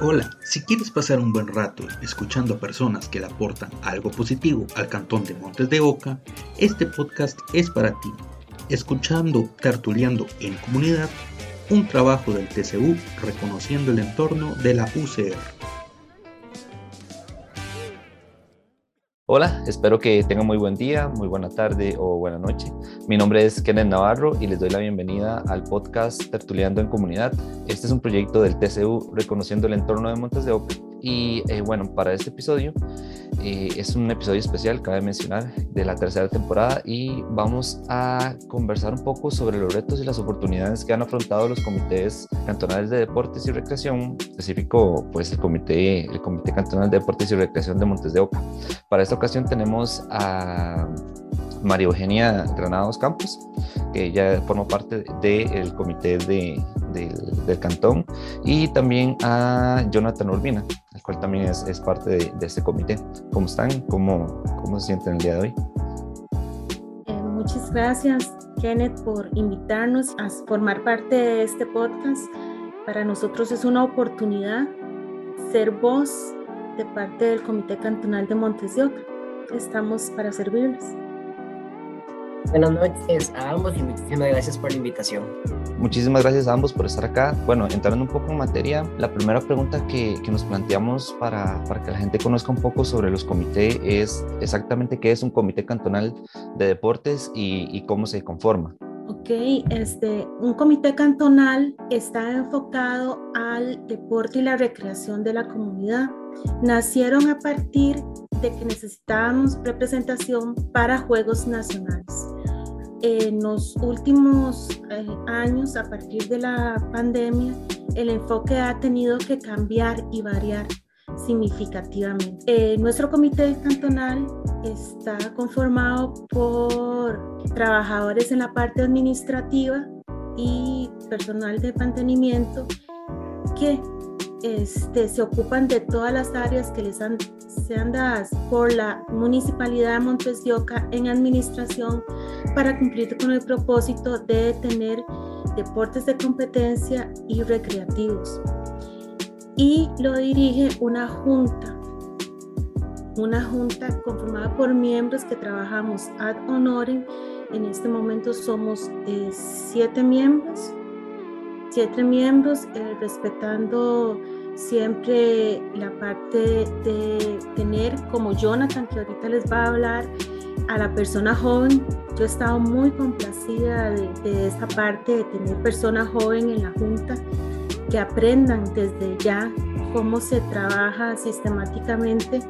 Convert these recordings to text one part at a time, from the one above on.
Hola, si quieres pasar un buen rato escuchando a personas que le aportan algo positivo al cantón de Montes de Oca, este podcast es para ti. Escuchando Tertuleando en Comunidad, un trabajo del TCU reconociendo el entorno de la UCR. Hola, espero que tengan muy buen día, muy buena tarde o buena noche. Mi nombre es Kenneth Navarro y les doy la bienvenida al podcast Tertuleando en Comunidad. Este es un proyecto del TCU reconociendo el entorno de Montes de Oca. Y eh, bueno, para este episodio eh, es un episodio especial, cabe mencionar, de la tercera temporada y vamos a conversar un poco sobre los retos y las oportunidades que han afrontado los comités cantonales de deportes y recreación, específico pues el comité, el comité cantonal de deportes y recreación de Montes de Oca. Para esta ocasión tenemos a María Eugenia Granados Campos, que ya forma parte del comité de, del cantón, y también a Jonathan Urbina, cual también es, es parte de, de, este comité. ¿Cómo están? ¿Cómo, ¿Cómo se sienten el día de hoy? Eh, muchas gracias, Kenneth, por invitarnos a formar parte de este podcast. Para nosotros es una oportunidad ser voz de parte del Comité Cantonal de Montes de Oca. Estamos para servirles. Buenas noches a ambos y muchísimas gracias por la invitación. Muchísimas gracias a ambos por estar acá. Bueno, entrando un poco en materia, la primera pregunta que, que nos planteamos para, para, que la gente conozca un poco sobre los comités es exactamente qué es un comité cantonal de deportes y, y cómo se conforma. Ok, este, un comité cantonal está enfocado al deporte y la recreación de la comunidad. Nacieron a partir de que necesitábamos representación para Juegos Nacionales en los últimos eh, años, a partir de la pandemia, el enfoque ha tenido que cambiar y variar significativamente. Eh, nuestro comité cantonal está conformado por trabajadores en la parte administrativa y personal de mantenimiento que este, se ocupan de todas las áreas que les han, sean dadas por la Municipalidad de Montes de Oca en administración para cumplir con el propósito de tener deportes de competencia y recreativos. Y lo dirige una junta, una junta conformada por miembros que trabajamos ad honorem. En este momento somos eh, siete miembros siete miembros, eh, respetando siempre la parte de tener como Jonathan, que ahorita les va a hablar, a la persona joven. Yo he estado muy complacida de, de esta parte de tener personas joven en la Junta que aprendan desde ya cómo se trabaja sistemáticamente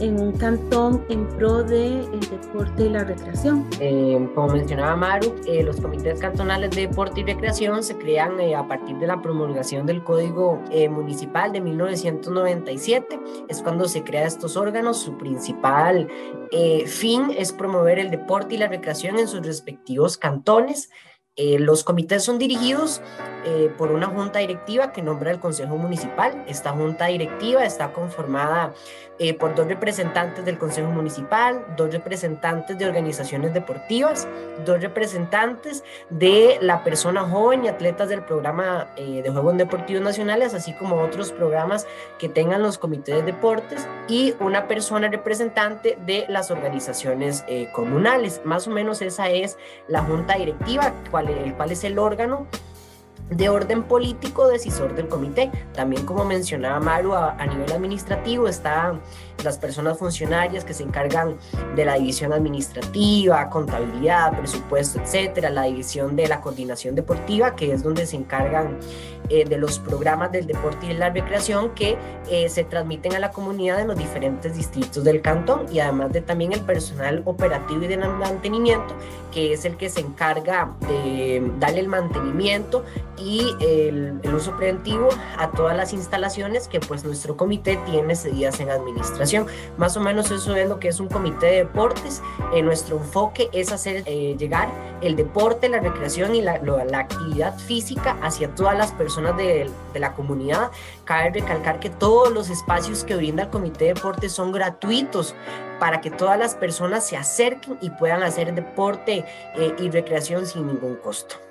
en un cantón en pro del deporte y la recreación. Eh, como mencionaba Maru, eh, los comités cantonales de deporte y recreación se crean eh, a partir de la promulgación del Código eh, Municipal de 1997. Es cuando se crean estos órganos. Su principal eh, fin es promover el deporte y la recreación en sus respectivos cantones. Eh, los comités son dirigidos eh, por una junta directiva que nombra el Consejo Municipal. Esta junta directiva está conformada eh, por dos representantes del Consejo Municipal, dos representantes de organizaciones deportivas, dos representantes de la persona joven y atletas del programa de Juegos Deportivos Nacionales, así como otros programas que tengan los comités de deportes, y una persona representante de las organizaciones comunales. Más o menos esa es la junta directiva, cual el cual es el órgano de orden político decisor del comité. También, como mencionaba Maru, a, nivel administrativo están las personas funcionarias que se encargan de la división administrativa, contabilidad, presupuesto, etcétera, la división de la coordinación deportiva, que es donde se encargan eh, de los programas del deporte y la recreación que eh, se transmiten a la comunidad en los diferentes distritos del cantón y además de también el personal operativo y de mantenimiento, que es el que se encarga de darle el mantenimiento y el, uso preventivo a todas las instalaciones que pues nuestro comité tiene cedidas en administración. Más o menos eso es lo que es un comité de deportes. Eh, nuestro enfoque es hacer eh, llegar el deporte, la recreación y la, la, actividad física hacia todas las personas de, de, la comunidad. Cabe recalcar que todos los espacios que brinda el comité de deportes son gratuitos para que todas las personas se acerquen y puedan hacer deporte eh, y recreación sin ningún costo.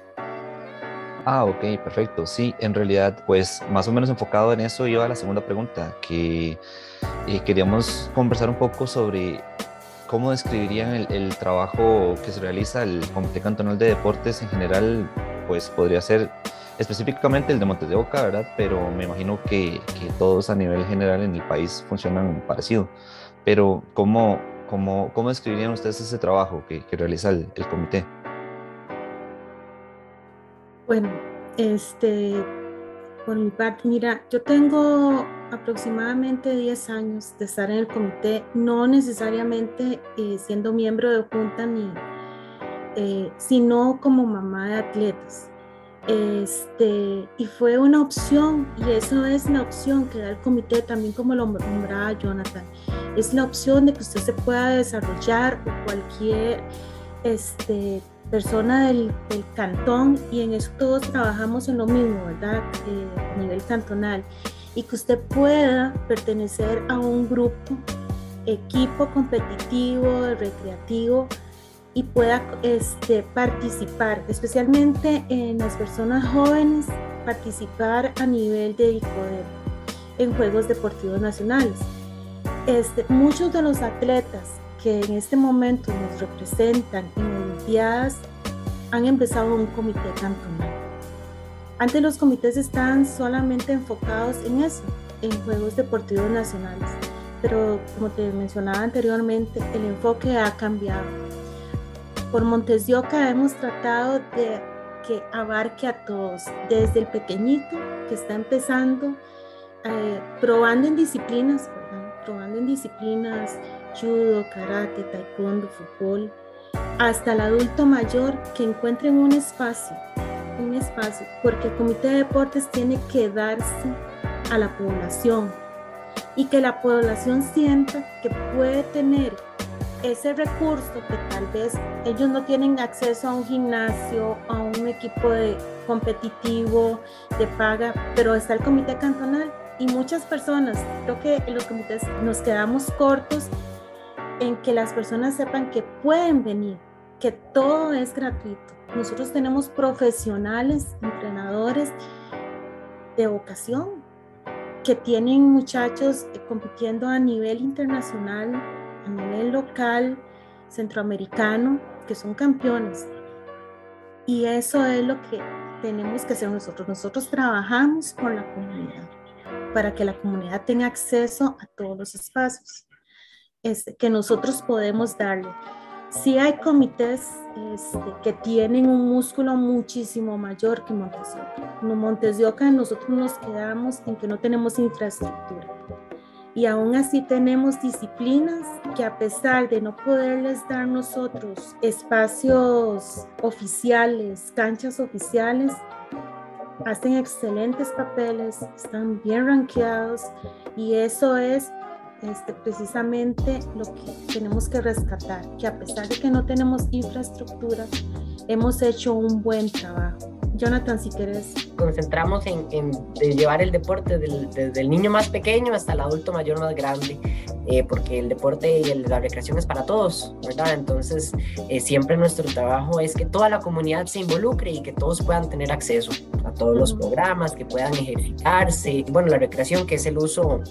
Ah, ok, perfecto. Sí, en realidad, pues más o menos enfocado en eso iba la segunda pregunta, que eh, queríamos conversar un poco sobre cómo describirían el, el, trabajo que se realiza el Comité Cantonal de Deportes en general, pues podría ser específicamente el de Montes de Oca, ¿verdad? Pero me imagino que, que todos a nivel general en el país funcionan parecido. Pero ¿cómo, cómo, cómo describirían ustedes ese trabajo que, que realiza el, el comité? Bueno, este, por mi parte, mira, yo tengo aproximadamente 10 años de estar en el comité, no necesariamente eh, siendo miembro de junta ni, eh, sino como mamá de atletas. Este, y fue una opción, y eso es la opción que da el comité, también como lo nombraba Jonathan, es la opción de que usted se pueda desarrollar o cualquier este, persona del, del, cantón y en eso todos trabajamos en lo mismo, ¿verdad? Eh, a nivel cantonal. Y que usted pueda pertenecer a un grupo, equipo competitivo, recreativo y pueda este, participar, especialmente en las personas jóvenes, participar a nivel de ICODER en Juegos Deportivos Nacionales. Este, muchos de los atletas que en este momento nos representan en Olimpiadas han empezado un comité cantonal. Antes los comités estaban solamente enfocados en eso, en Juegos Deportivos Nacionales, pero como te mencionaba anteriormente, el enfoque ha cambiado. Por Montes de Oca hemos tratado de que abarque a todos, desde el pequeñito que está empezando, eh, probando en disciplinas, ¿verdad? probando en disciplinas judo, karate, taekwondo, fútbol, hasta el adulto mayor que encuentren un espacio, un espacio, porque el comité de deportes tiene que darse a la población y que la población sienta que puede tener ese recurso que tal vez ellos no tienen acceso a un gimnasio, a un equipo de competitivo de paga, pero está el comité cantonal y muchas personas, creo que los comités nos quedamos cortos en que las personas sepan que pueden venir, que todo es gratuito. Nosotros tenemos profesionales, entrenadores de vocación que tienen muchachos compitiendo a nivel internacional, a nivel local, centroamericano, que son campeones. Y eso es lo que tenemos que hacer nosotros. Nosotros trabajamos con la comunidad para que la comunidad tenga acceso a todos los espacios este, que nosotros podemos darle. Sí hay comités este, que tienen un músculo muchísimo mayor que Montes de Oca. En Montes de Oca nosotros nos quedamos en que no tenemos infraestructura. Y aún así tenemos disciplinas que a pesar de no poderles dar nosotros espacios oficiales, canchas oficiales, hacen excelentes papeles, están bien rankeados y eso es este, precisamente lo que tenemos que rescatar, que a pesar de que no tenemos infraestructura, hemos hecho un buen trabajo. Jonathan, si quieres. Concentramos en, en llevar el deporte del, desde el niño más pequeño hasta el adulto mayor más grande, eh, porque el deporte y el, la recreación es para todos, ¿verdad? Entonces, eh, siempre nuestro trabajo es que toda la comunidad se involucre y que todos puedan tener acceso a todos los programas, que puedan ejercitarse. Bueno, la recreación, que es el uso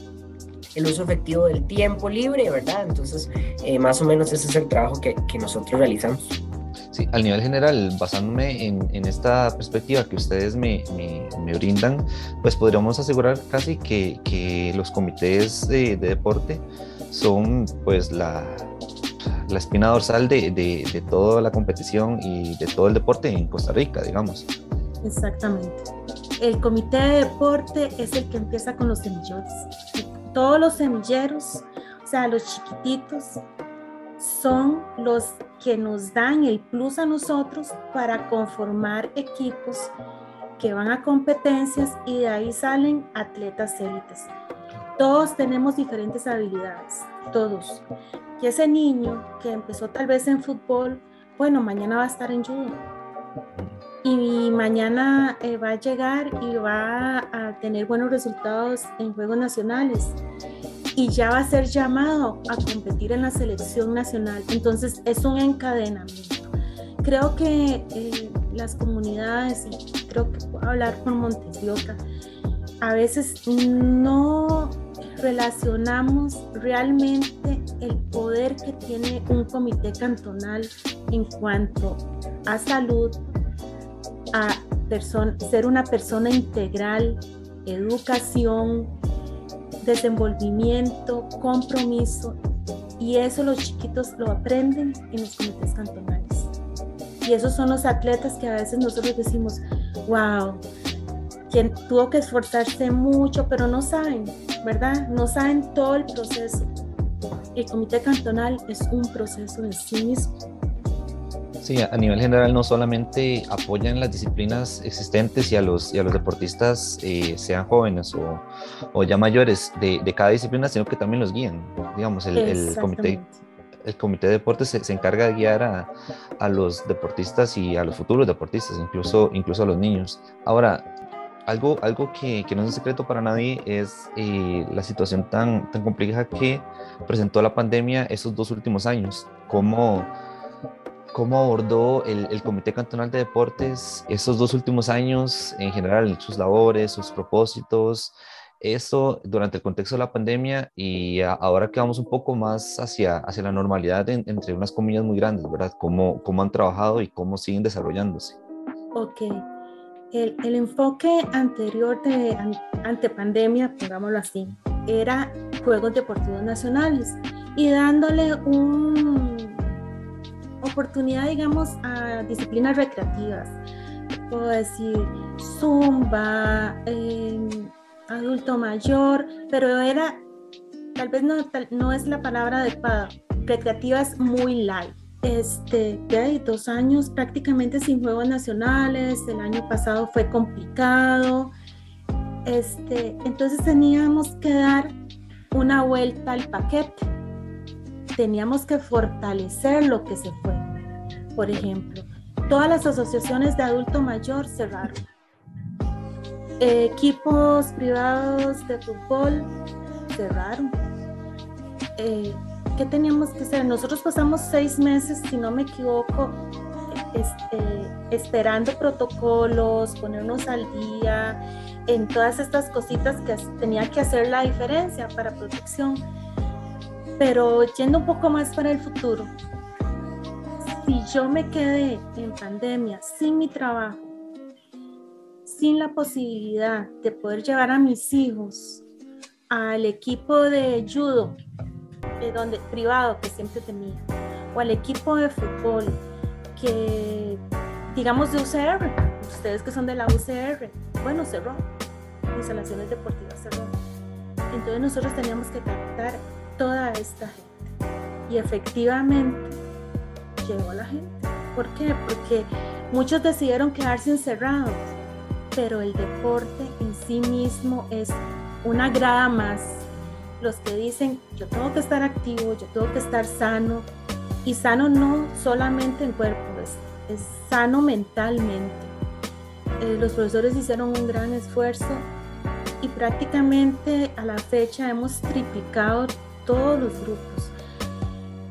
el uso efectivo del tiempo libre, ¿verdad? Entonces, eh, más o menos ese es el trabajo que, que, nosotros realizamos. Sí, al nivel general, basándome en, en esta perspectiva que ustedes me, me, me, brindan, pues podríamos asegurar casi que, que los comités de, de, deporte son pues la, la espina dorsal de, de, de toda la competición y de todo el deporte en Costa Rica, digamos. Exactamente. El comité de deporte es el que empieza con los semillones todos los semilleros, o sea, los chiquititos, son los que nos dan el plus a nosotros para conformar equipos que van a competencias y de ahí salen atletas élites. Todos tenemos diferentes habilidades, todos. Y ese niño que empezó tal vez en fútbol, bueno, mañana va a estar en judo. Y mañana eh, va a llegar y va a tener buenos resultados en Juegos Nacionales. Y ya va a ser llamado a competir en la selección nacional. Entonces es un encadenamiento. Creo que eh, las comunidades y creo que puedo hablar por Montesioca, a veces no relacionamos realmente el poder que tiene un comité cantonal en cuanto a salud, a ser una persona integral, educación, desenvolvimiento, compromiso. Y eso los chiquitos lo aprenden en los comités cantonales. Y esos son los atletas que a veces nosotros decimos, wow, quien tuvo que esforzarse mucho, pero no saben, ¿verdad? No saben todo el proceso. El comité cantonal es un proceso en sí mismo. Sí, a nivel general no solamente apoyan las disciplinas existentes y a los, y a los deportistas, eh, sean jóvenes o, o ya mayores de, de, cada disciplina, sino que también los guían. Digamos, el, el comité el comité de deportes se, se encarga de guiar a, a, los deportistas y a los futuros deportistas, incluso, incluso a los niños. Ahora, algo, algo que, que, no es un secreto para nadie es eh, la situación tan, tan compleja que presentó la pandemia esos dos últimos años. Cómo, cómo abordó el, el, Comité Cantonal de Deportes esos dos últimos años, en general, sus labores, sus propósitos, eso durante el contexto de la pandemia y ahora que vamos un poco más hacia, hacia la normalidad, en, entre unas comillas muy grandes, ¿verdad? ¿Cómo, ¿Cómo han trabajado y cómo siguen desarrollándose? Ok el, el enfoque anterior de ante pandemia, pongámoslo así, era Juegos Deportivos Nacionales y dándole una oportunidad, digamos, a disciplinas recreativas. Puedo decir zumba, eh, adulto mayor, pero era, tal vez no, tal, no es la palabra adecuada, recreativas muy light. Este, ya hay dos años prácticamente sin juegos nacionales, el año pasado fue complicado, este, entonces teníamos que dar una vuelta al paquete, teníamos que fortalecer lo que se fue. Por ejemplo, todas las asociaciones de adulto mayor cerraron. equipos privados de fútbol cerraron. Eh, ¿qué teníamos que hacer? Nosotros pasamos seis meses, si no me equivoco, este, esperando protocolos, ponernos al día en todas estas cositas que tenía que hacer la diferencia para protección. Pero yendo un poco más para el futuro, si yo me quedé en pandemia sin mi trabajo, sin la posibilidad de poder llevar a mis hijos al equipo de judo eh, donde, privado que siempre tenía, o al equipo de fútbol que, digamos, de UCR, ustedes que son de la UCR, bueno, cerró, instalaciones deportivas cerró. Entonces nosotros teníamos que captar toda esta gente. Y efectivamente llegó la gente. ¿Por qué? Porque muchos decidieron quedarse encerrados, pero el deporte en sí mismo es una grada más los que dicen, yo tengo que estar activo, yo tengo que estar sano, y sano no solamente en cuerpo, es, es sano mentalmente. Eh, los profesores hicieron un gran esfuerzo y prácticamente a la fecha hemos triplicado todos los grupos.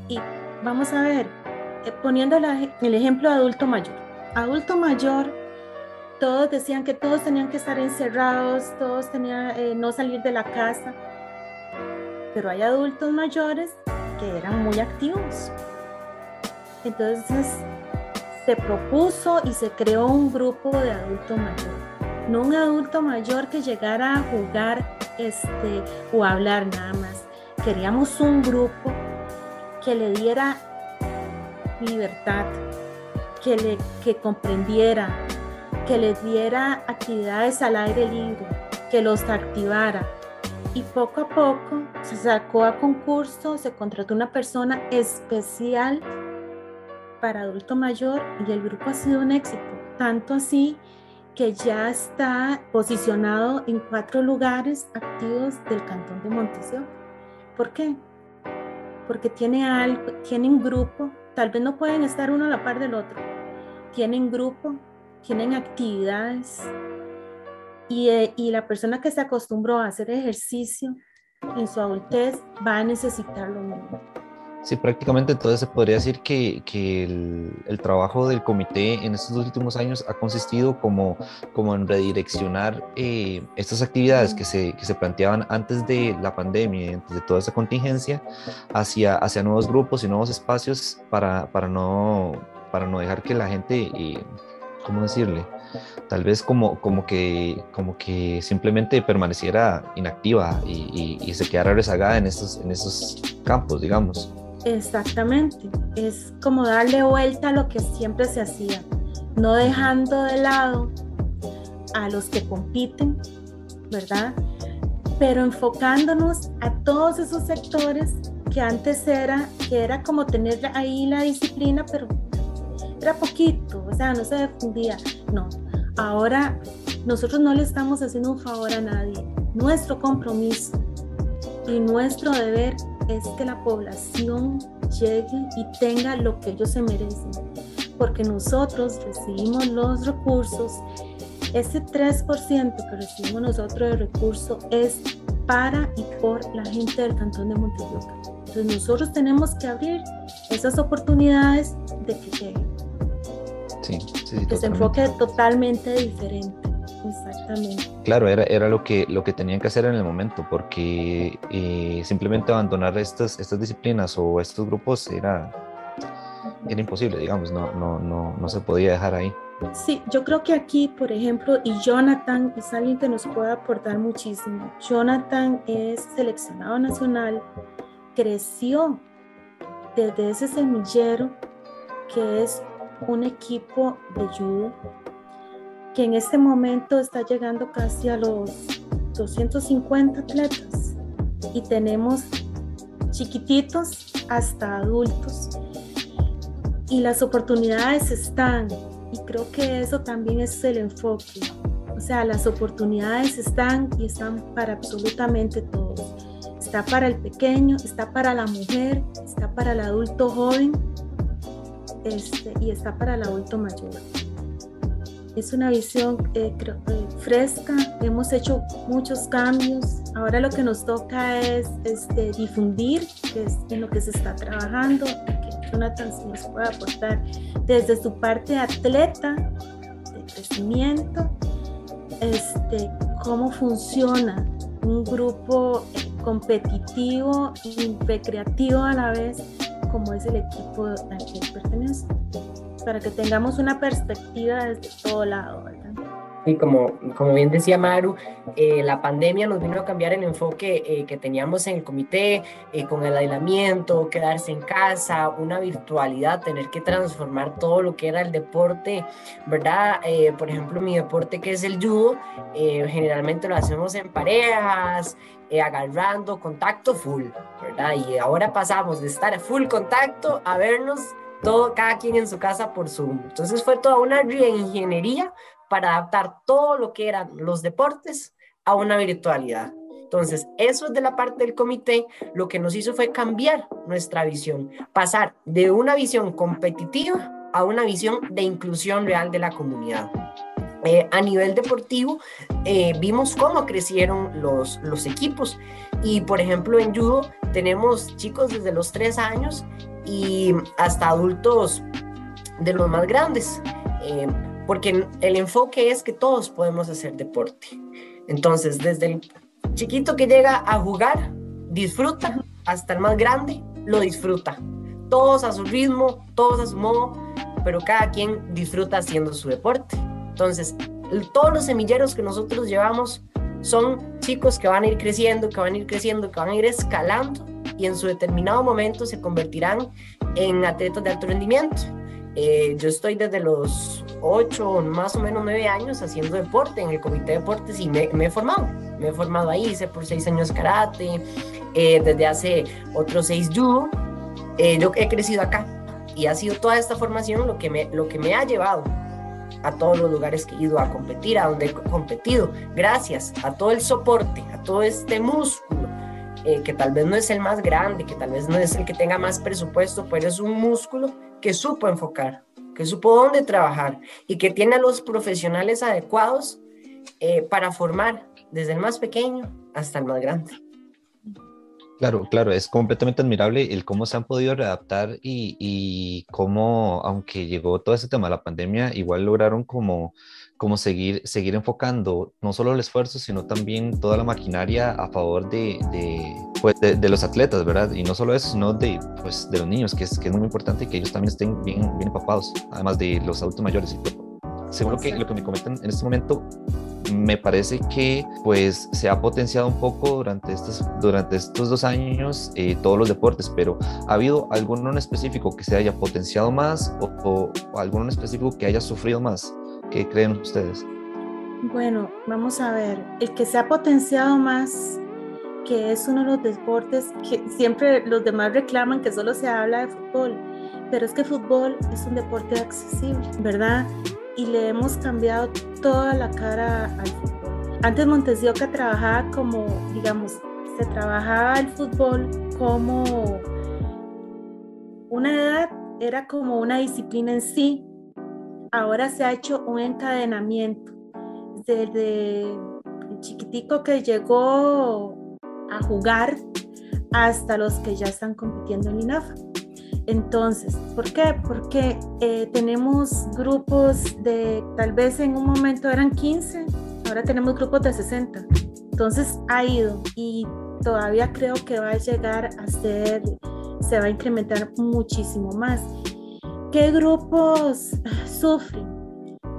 Y vamos a ver, eh, poniendo el ejemplo de adulto mayor. Adulto mayor, todos decían que todos tenían que estar encerrados, todos tenían eh, no salir de la casa pero hay adultos mayores que eran muy activos. Entonces se propuso y se creó un grupo de adulto mayor. No un adulto mayor que llegara a jugar este, o a hablar nada más. Queríamos un grupo que le diera libertad, que, le, que comprendiera, que le diera actividades al aire libre, que los activara, y poco a poco se sacó a concurso, se contrató una persona especial para adulto mayor y el grupo ha sido un éxito, tanto así que ya está posicionado en cuatro lugares activos del cantón de Montesio. ¿Por qué? Porque tienen grupo, tal vez no pueden estar uno a la par del otro, tienen grupo, tienen actividades, eh, y, la persona que se acostumbró a hacer ejercicio en su adultez va a necesitar lo mismo. Sí, prácticamente entonces se podría decir que, el, trabajo del comité en estos últimos años ha consistido como, en redireccionar eh, estas actividades que se, que se, planteaban antes de la pandemia, antes de toda esa contingencia, hacia, nuevos grupos y nuevos espacios para, para, no, para no dejar que la gente, eh, ¿cómo decirle? Tal vez como, como, que, como que simplemente permaneciera inactiva y, y, y se quedara rezagada en estos, en estos campos, digamos. Exactamente, es como darle vuelta a lo que siempre se hacía, no dejando de lado a los que compiten, ¿verdad? Pero enfocándonos a todos esos sectores que antes era, que era como tener ahí la disciplina, pero era poquito, o sea, no se difundía. No, ahora nosotros no le estamos haciendo un favor a nadie. Nuestro compromiso y nuestro deber es que la población llegue y tenga lo que ellos se merecen, porque nosotros recibimos los recursos, ese 3% que recibimos nosotros de recursos es para y por la gente del cantón de Montevideo. Entonces nosotros tenemos que abrir esas oportunidades de que lleguen. Sí, sí, que se enfoque totalmente diferente. Exactamente. Claro, era, era lo, que, lo que tenían que hacer en el momento, porque eh, simplemente abandonar estas, estas disciplinas o estos grupos era, era imposible, digamos, no, no, no, no se podía dejar ahí. Sí, yo creo que aquí, por ejemplo, y Jonathan es alguien que nos puede aportar muchísimo. Jonathan es seleccionado nacional, creció desde ese semillero que es un equipo de judo que en este momento está llegando casi a los 250 atletas y tenemos chiquititos hasta adultos y las oportunidades están y creo que eso también es el enfoque. O sea, las oportunidades están y están para absolutamente todos. Está para el pequeño, está para la mujer, está para el adulto joven este, y está para el adulto mayor es una visión eh, eh, fresca, hemos hecho muchos cambios, ahora lo que nos toca es este, difundir, en lo que se está trabajando, que Jonathan nos puede aportar desde su parte atleta, de crecimiento, este, cómo funciona un grupo competitivo y recreativo a la vez, como es el equipo al que pertenece para que tengamos una perspectiva desde todo lado, ¿verdad? Y como, como bien decía Maru, eh, la pandemia nos vino a cambiar el enfoque eh, que teníamos en el comité, eh, con el aislamiento, quedarse en casa, una virtualidad, tener que transformar todo lo que era el deporte, ¿verdad? por ejemplo, mi deporte que es el judo, generalmente lo hacemos en parejas, agarrando contacto full, ¿verdad? Y ahora pasamos de estar full contacto a vernos todo, cada quien en su casa por Zoom. Entonces fue toda una reingeniería para adaptar todo lo que eran los deportes a una virtualidad. Entonces, eso es de la parte del comité, lo que nos hizo fue cambiar nuestra visión, pasar de una visión competitiva a una visión de inclusión real de la comunidad. Eh, a nivel deportivo, eh, vimos cómo crecieron los, los equipos y, por ejemplo, en judo tenemos chicos desde los tres años y hasta adultos de los más grandes, eh, porque el enfoque es que todos podemos hacer deporte. Entonces, desde el chiquito que llega a jugar, disfruta, hasta el más grande, lo disfruta. Todos a su ritmo, todos a su modo, pero cada quien disfruta haciendo su deporte. Entonces, todos los semilleros que nosotros llevamos son chicos que van a ir creciendo, que van a ir creciendo, que van a ir escalando y en su determinado momento se convertirán en atletas de alto rendimiento. Eh, yo estoy desde los 8, más o menos 9 años haciendo deporte en el comité de deportes y me, he formado. Me he formado ahí, hice por 6 años karate, eh, desde hace otros 6 judo. Eh, yo he crecido acá y ha sido toda esta formación lo que, me, lo que me ha llevado a todos los lugares que he ido a competir, a donde he competido, gracias a todo el soporte, a todo este músculo eh, que tal vez no es el más grande, que tal vez no es el que tenga más presupuesto, pero es un músculo que supo enfocar, que supo dónde trabajar y que tiene a los profesionales adecuados eh, para formar desde el más pequeño hasta el más grande. Claro, claro, es completamente admirable el cómo se han podido readaptar y, cómo, aunque llegó todo ese tema de la pandemia, igual lograron como, como seguir, seguir enfocando no solo el esfuerzo, sino también toda la maquinaria a favor de, de, pues de, los atletas, ¿verdad? Y no solo eso, sino de, pues, de los niños, que es, que es muy importante que ellos también estén bien, bien empapados, además de los adultos mayores. Según que, lo que me comentan en este momento, me parece que pues se ha potenciado un poco durante estos, durante estos dos años eh, todos los deportes, pero ¿ha habido alguno en específico que se haya potenciado más o, o, alguno específico que haya sufrido más? ¿Qué creen ustedes? Bueno, vamos a ver, el que se ha potenciado más, que es uno de los deportes que siempre los demás reclaman que solo se habla de fútbol, pero es que fútbol es un deporte accesible, ¿verdad? y le hemos cambiado toda la cara al fútbol. Antes Montes de Oca trabajaba como, digamos, se trabajaba el fútbol como una edad, era como una disciplina en sí. Ahora se ha hecho un encadenamiento. Desde el chiquitico que llegó a jugar hasta los que ya están compitiendo en INAFA. Entonces, ¿por qué? Porque eh, tenemos grupos de, tal vez en un momento eran 15, ahora tenemos grupos de 60. Entonces ha ido y todavía creo que va a llegar a ser, se va a incrementar muchísimo más. ¿Qué grupos sufren?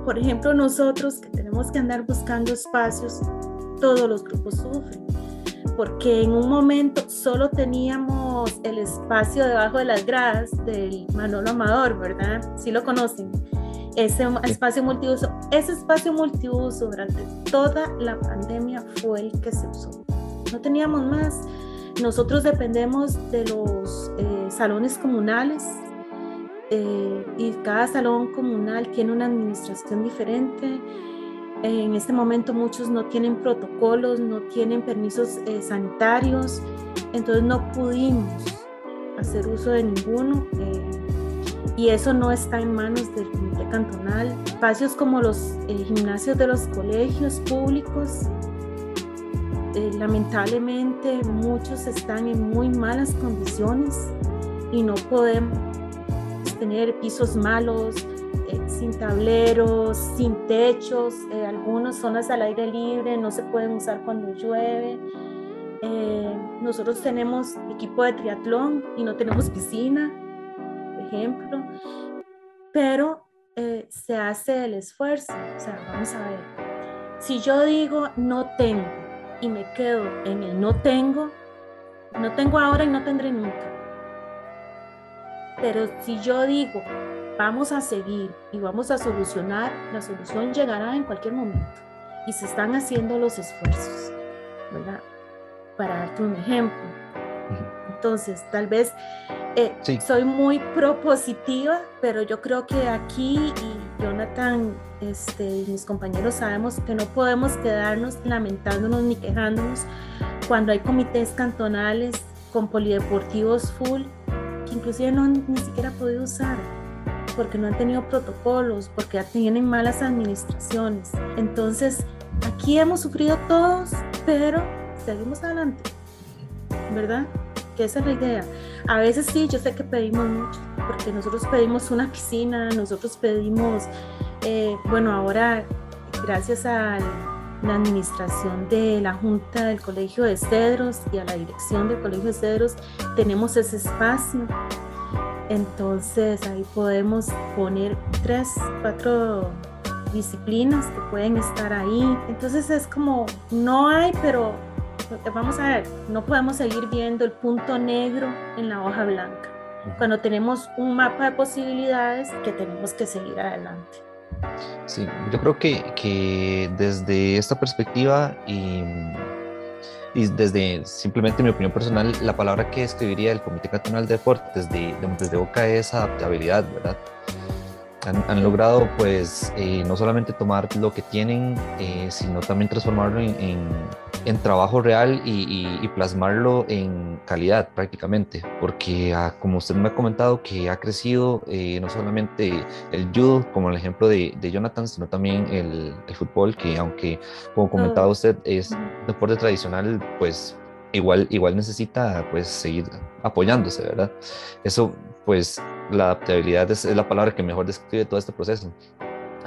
Por ejemplo, nosotros que tenemos que andar buscando espacios, todos los grupos sufren porque en un momento solo teníamos el espacio debajo de las gradas del Manolo Amador, ¿verdad? Sí lo conocen. Ese espacio multiuso, ese espacio multiuso durante toda la pandemia fue el que se usó. No teníamos más. Nosotros dependemos de los eh, salones comunales eh, y cada salón comunal tiene una administración diferente en este momento muchos no tienen protocolos, no tienen permisos eh, sanitarios, entonces no pudimos hacer uso de ninguno. Eh, y eso no está en manos del comité cantonal. Espacios como los eh, gimnasios de los colegios públicos, lamentablemente muchos están en muy malas condiciones y no podemos tener pisos malos, eh, sin tableros, sin techos, eh, algunas zonas al aire libre no se pueden usar cuando llueve. Eh, nosotros tenemos equipo de triatlón y no tenemos piscina, por ejemplo, pero se hace el esfuerzo. O sea, vamos a ver, si yo digo no tengo y me quedo en el no tengo, no tengo ahora y no tendré nunca. Pero si yo digo vamos a seguir y vamos a solucionar, la solución llegará en cualquier momento. Y se están haciendo los esfuerzos, ¿verdad? Para darte un ejemplo. Entonces, tal vez eh, soy muy propositiva, pero yo creo que aquí y Jonathan este, y mis compañeros sabemos que no podemos quedarnos lamentándonos ni quejándonos cuando hay comités cantonales con polideportivos full que inclusive no ni siquiera podido usar porque no han tenido protocolos, porque tienen malas administraciones. Entonces, aquí hemos sufrido todos, pero seguimos adelante, ¿verdad? Que esa es la idea. A veces sí, yo sé que pedimos mucho, porque nosotros pedimos una piscina, nosotros pedimos, eh, bueno, ahora gracias a la administración de la Junta del Colegio de Cedros y a la dirección del Colegio de Cedros, tenemos ese espacio entonces ahí podemos poner tres, cuatro disciplinas que pueden estar ahí. Entonces es como, no hay, pero vamos a ver, no podemos seguir viendo el punto negro en la hoja blanca. Cuando tenemos un mapa de posibilidades que tenemos que seguir adelante. Sí, yo creo que, que desde esta perspectiva y desde simplemente mi opinión personal, la palabra que escribiría el Comité Cantonal de Deportes de, de Montes de Boca es adaptabilidad, ¿verdad? Han, logrado pues eh, no solamente tomar lo que tienen, eh, sino también transformarlo en, en, trabajo real y, y, plasmarlo en calidad prácticamente, porque ah, como usted me ha comentado que ha crecido eh, no solamente el judo, como el ejemplo de, de Jonathan, sino también el, el, fútbol, que aunque como comentaba usted es deporte tradicional, pues igual, igual necesita pues seguir apoyándose, ¿verdad? Eso pues la adaptabilidad es, la palabra que mejor describe todo este proceso.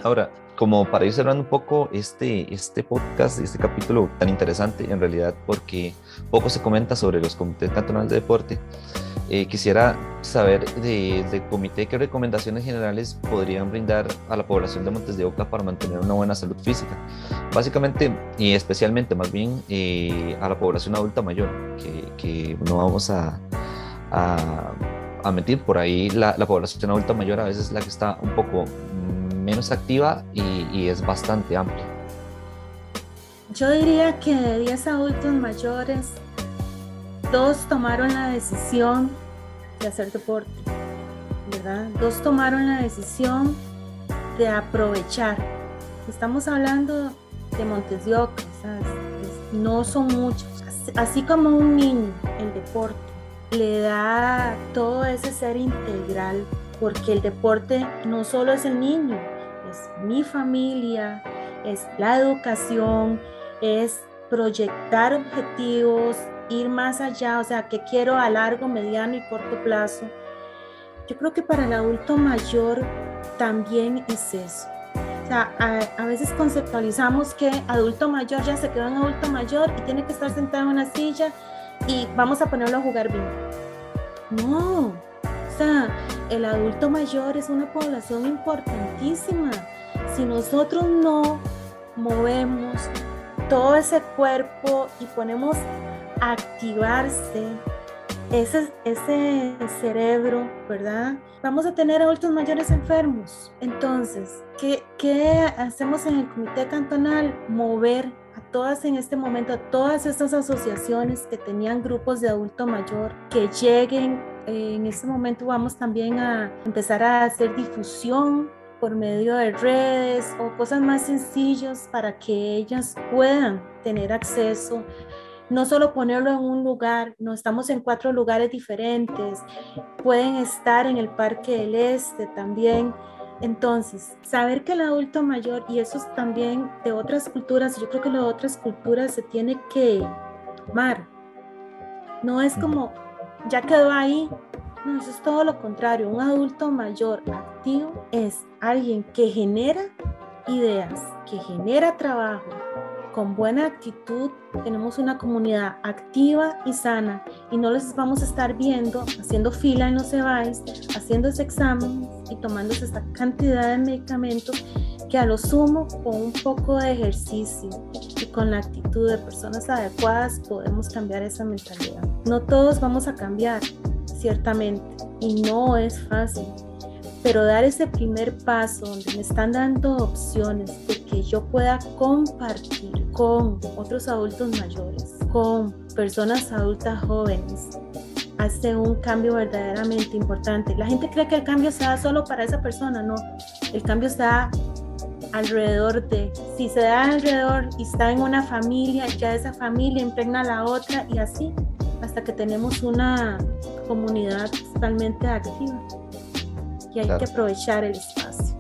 Ahora, como para ir cerrando un poco este, este podcast, este capítulo tan interesante, en realidad porque poco se comenta sobre los comités cantonales de deporte, eh, quisiera saber del comité qué recomendaciones generales podrían brindar a la población de Montes de Oca para mantener una buena salud física. Básicamente y especialmente más bien eh, a la población adulta mayor, que, no vamos a, a, mentir, por ahí la, la, población adulta mayor a veces es la que está un poco menos activa y, y es bastante amplia. Yo diría que de 10 adultos mayores, dos tomaron la decisión de hacer deporte, ¿verdad? Dos tomaron la decisión de aprovechar. Estamos hablando de Montes de Oca, no son muchos. Así como un niño, el deporte le da todo ese ser integral, porque el deporte no solo es el niño, es mi familia, es la educación, es proyectar objetivos, ir más allá, o sea, que quiero a largo, mediano y corto plazo. Yo creo que para el adulto mayor también es eso. O sea, a, veces conceptualizamos que adulto mayor ya se quedó en adulto mayor y tiene que estar sentado en una silla y vamos a ponerlo a jugar bien. No, o sea, el adulto mayor es una población importantísima. Si nosotros no movemos todo ese cuerpo y ponemos activarse ese, ese cerebro, ¿verdad? Vamos a tener adultos mayores enfermos. Entonces, ¿qué, ¿qué hacemos en el comité cantonal? Mover a todas en este momento, a todas estas asociaciones que tenían grupos de adulto mayor, que lleguen. En este momento vamos también a empezar a hacer difusión por medio de redes o cosas más sencillas para que ellas puedan tener acceso no solo ponerlo en un lugar, no estamos en cuatro lugares diferentes, pueden estar en el Parque del Este también. Entonces, saber que el adulto mayor, y eso es también de otras culturas, yo creo que de otras culturas se tiene que amar. No es como, ya quedó ahí. No, eso es todo lo contrario. Un adulto mayor activo es alguien que genera ideas, que genera trabajo, con buena actitud, tenemos una comunidad activa y sana y no les vamos a estar viendo haciendo fila en los EVAIS, haciendo ese examen y tomándose esta cantidad de medicamentos que a lo sumo con un poco de ejercicio y con la actitud de personas adecuadas podemos cambiar esa mentalidad. No todos vamos a cambiar, ciertamente, y no es fácil pero dar ese primer paso donde me están dando opciones de que yo pueda compartir con otros adultos mayores, con personas adultas jóvenes, hace un cambio verdaderamente importante. La gente cree que el cambio se da solo para esa persona, no, el cambio se da alrededor de, si se da alrededor y está en una familia, ya esa familia impregna a la otra y así, hasta que tenemos una comunidad totalmente activa y hay que aprovechar el espacio.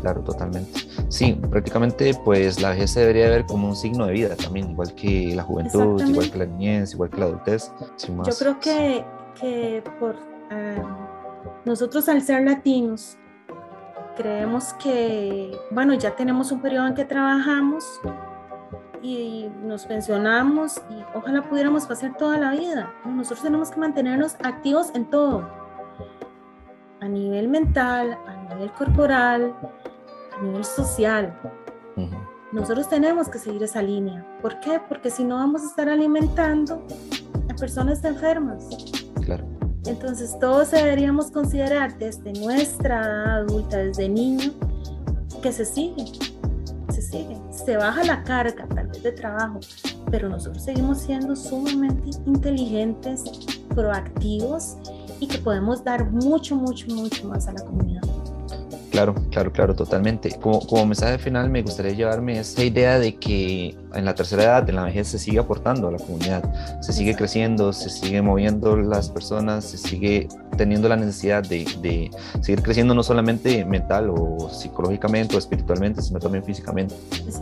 Claro, totalmente. Sí, prácticamente pues la vejez se debería ver como un signo de vida también, igual que la juventud, igual que la niñez, igual que la adultez. Yo creo que, que por ah, nosotros al ser latinos, creemos que, bueno, ya tenemos un periodo en que trabajamos y nos pensionamos y ojalá pudiéramos pasar toda la vida. Nosotros tenemos que mantenernos activos en todo a nivel mental, a nivel corporal, a nivel social. Nosotros tenemos que seguir esa línea. ¿Por qué? Porque si no vamos a estar alimentando a personas enfermas. Claro. Entonces todos deberíamos considerar desde nuestra edad adulta, desde niño, que se sigue, se sigue, se baja la carga tal vez de trabajo, pero nosotros seguimos siendo sumamente inteligentes, proactivos y que podemos dar mucho, mucho, mucho más a la comunidad. Claro, claro, claro, totalmente. Como, mensaje final me gustaría llevarme esta idea de que en la tercera edad, en la vejez, se sigue aportando a la comunidad, se sigue creciendo, se sigue moviendo las personas, se sigue teniendo la necesidad de, de seguir creciendo no solamente mental o psicológicamente o espiritualmente, sino también físicamente,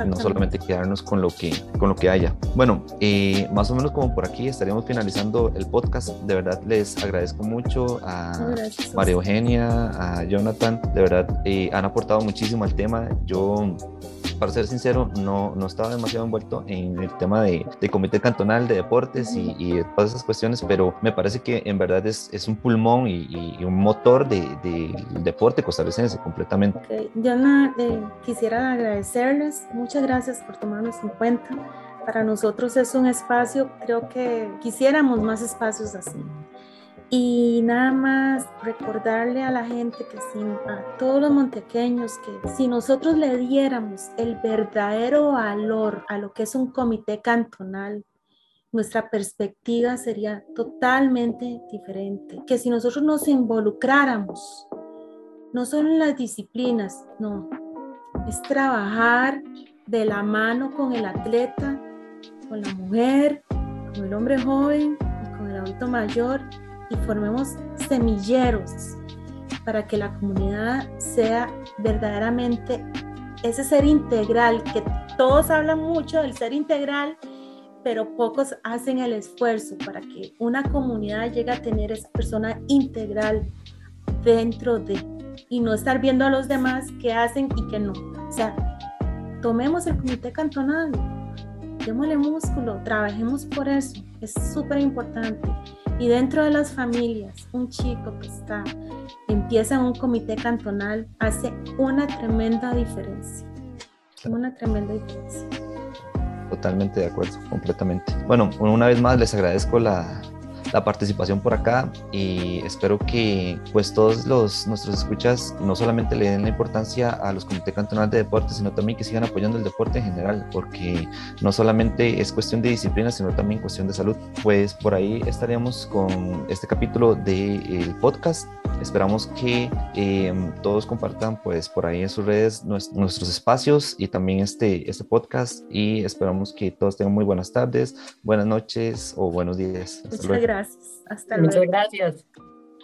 no solamente quedarnos con lo que, con lo que haya. Bueno, eh, más o menos como por aquí estaríamos finalizando el podcast. De verdad les agradezco mucho a María Eugenia, a Jonathan, de verdad eh, han aportado muchísimo al tema. Yo para ser sincero, no, no estaba demasiado envuelto en el tema de, de comité cantonal de deportes y, y, todas esas cuestiones, pero me parece que en verdad es, es un pulmón y, y un motor del de, de deporte costarricense completamente. Okay. Yo no, eh, quisiera agradecerles, muchas gracias por tomarnos en cuenta. Para nosotros es un espacio, creo que quisiéramos más espacios así. Y nada más recordarle a la gente que si, a todos los montequeños que si nosotros le diéramos el verdadero valor a lo que es un comité cantonal, nuestra perspectiva sería totalmente diferente. Que si nosotros nos involucráramos, no solo en las disciplinas, no, es trabajar de la mano con el atleta, con la mujer, con el hombre joven y con el adulto mayor y formemos semilleros para que la comunidad sea verdaderamente ese ser integral, que todos hablan mucho del ser integral, pero pocos hacen el esfuerzo para que una comunidad llegue a tener esa persona integral dentro de, y no estar viendo a los demás que hacen y que no. O sea, tomemos el comité cantonal, démosle músculo, trabajemos por eso, es súper importante. Y dentro de las familias, un chico que está, empieza en un comité cantonal, hace una tremenda diferencia. Una tremenda diferencia. Totalmente de acuerdo, completamente. Bueno, una vez más les agradezco la, la participación por acá y espero que pues todos los nuestros escuchas no solamente le den la importancia a los comités cantonales de deportes, sino también que sigan apoyando el deporte en general, porque no solamente es cuestión de disciplina, sino también cuestión de salud. Pues por ahí estaríamos con este capítulo del podcast. Esperamos que eh, todos compartan pues por ahí en sus redes nuestros espacios y también este, este podcast y esperamos que todos tengan muy buenas tardes, buenas noches o buenos días. Hasta Muchas luego. gracias. Hasta Muchas luego. gracias.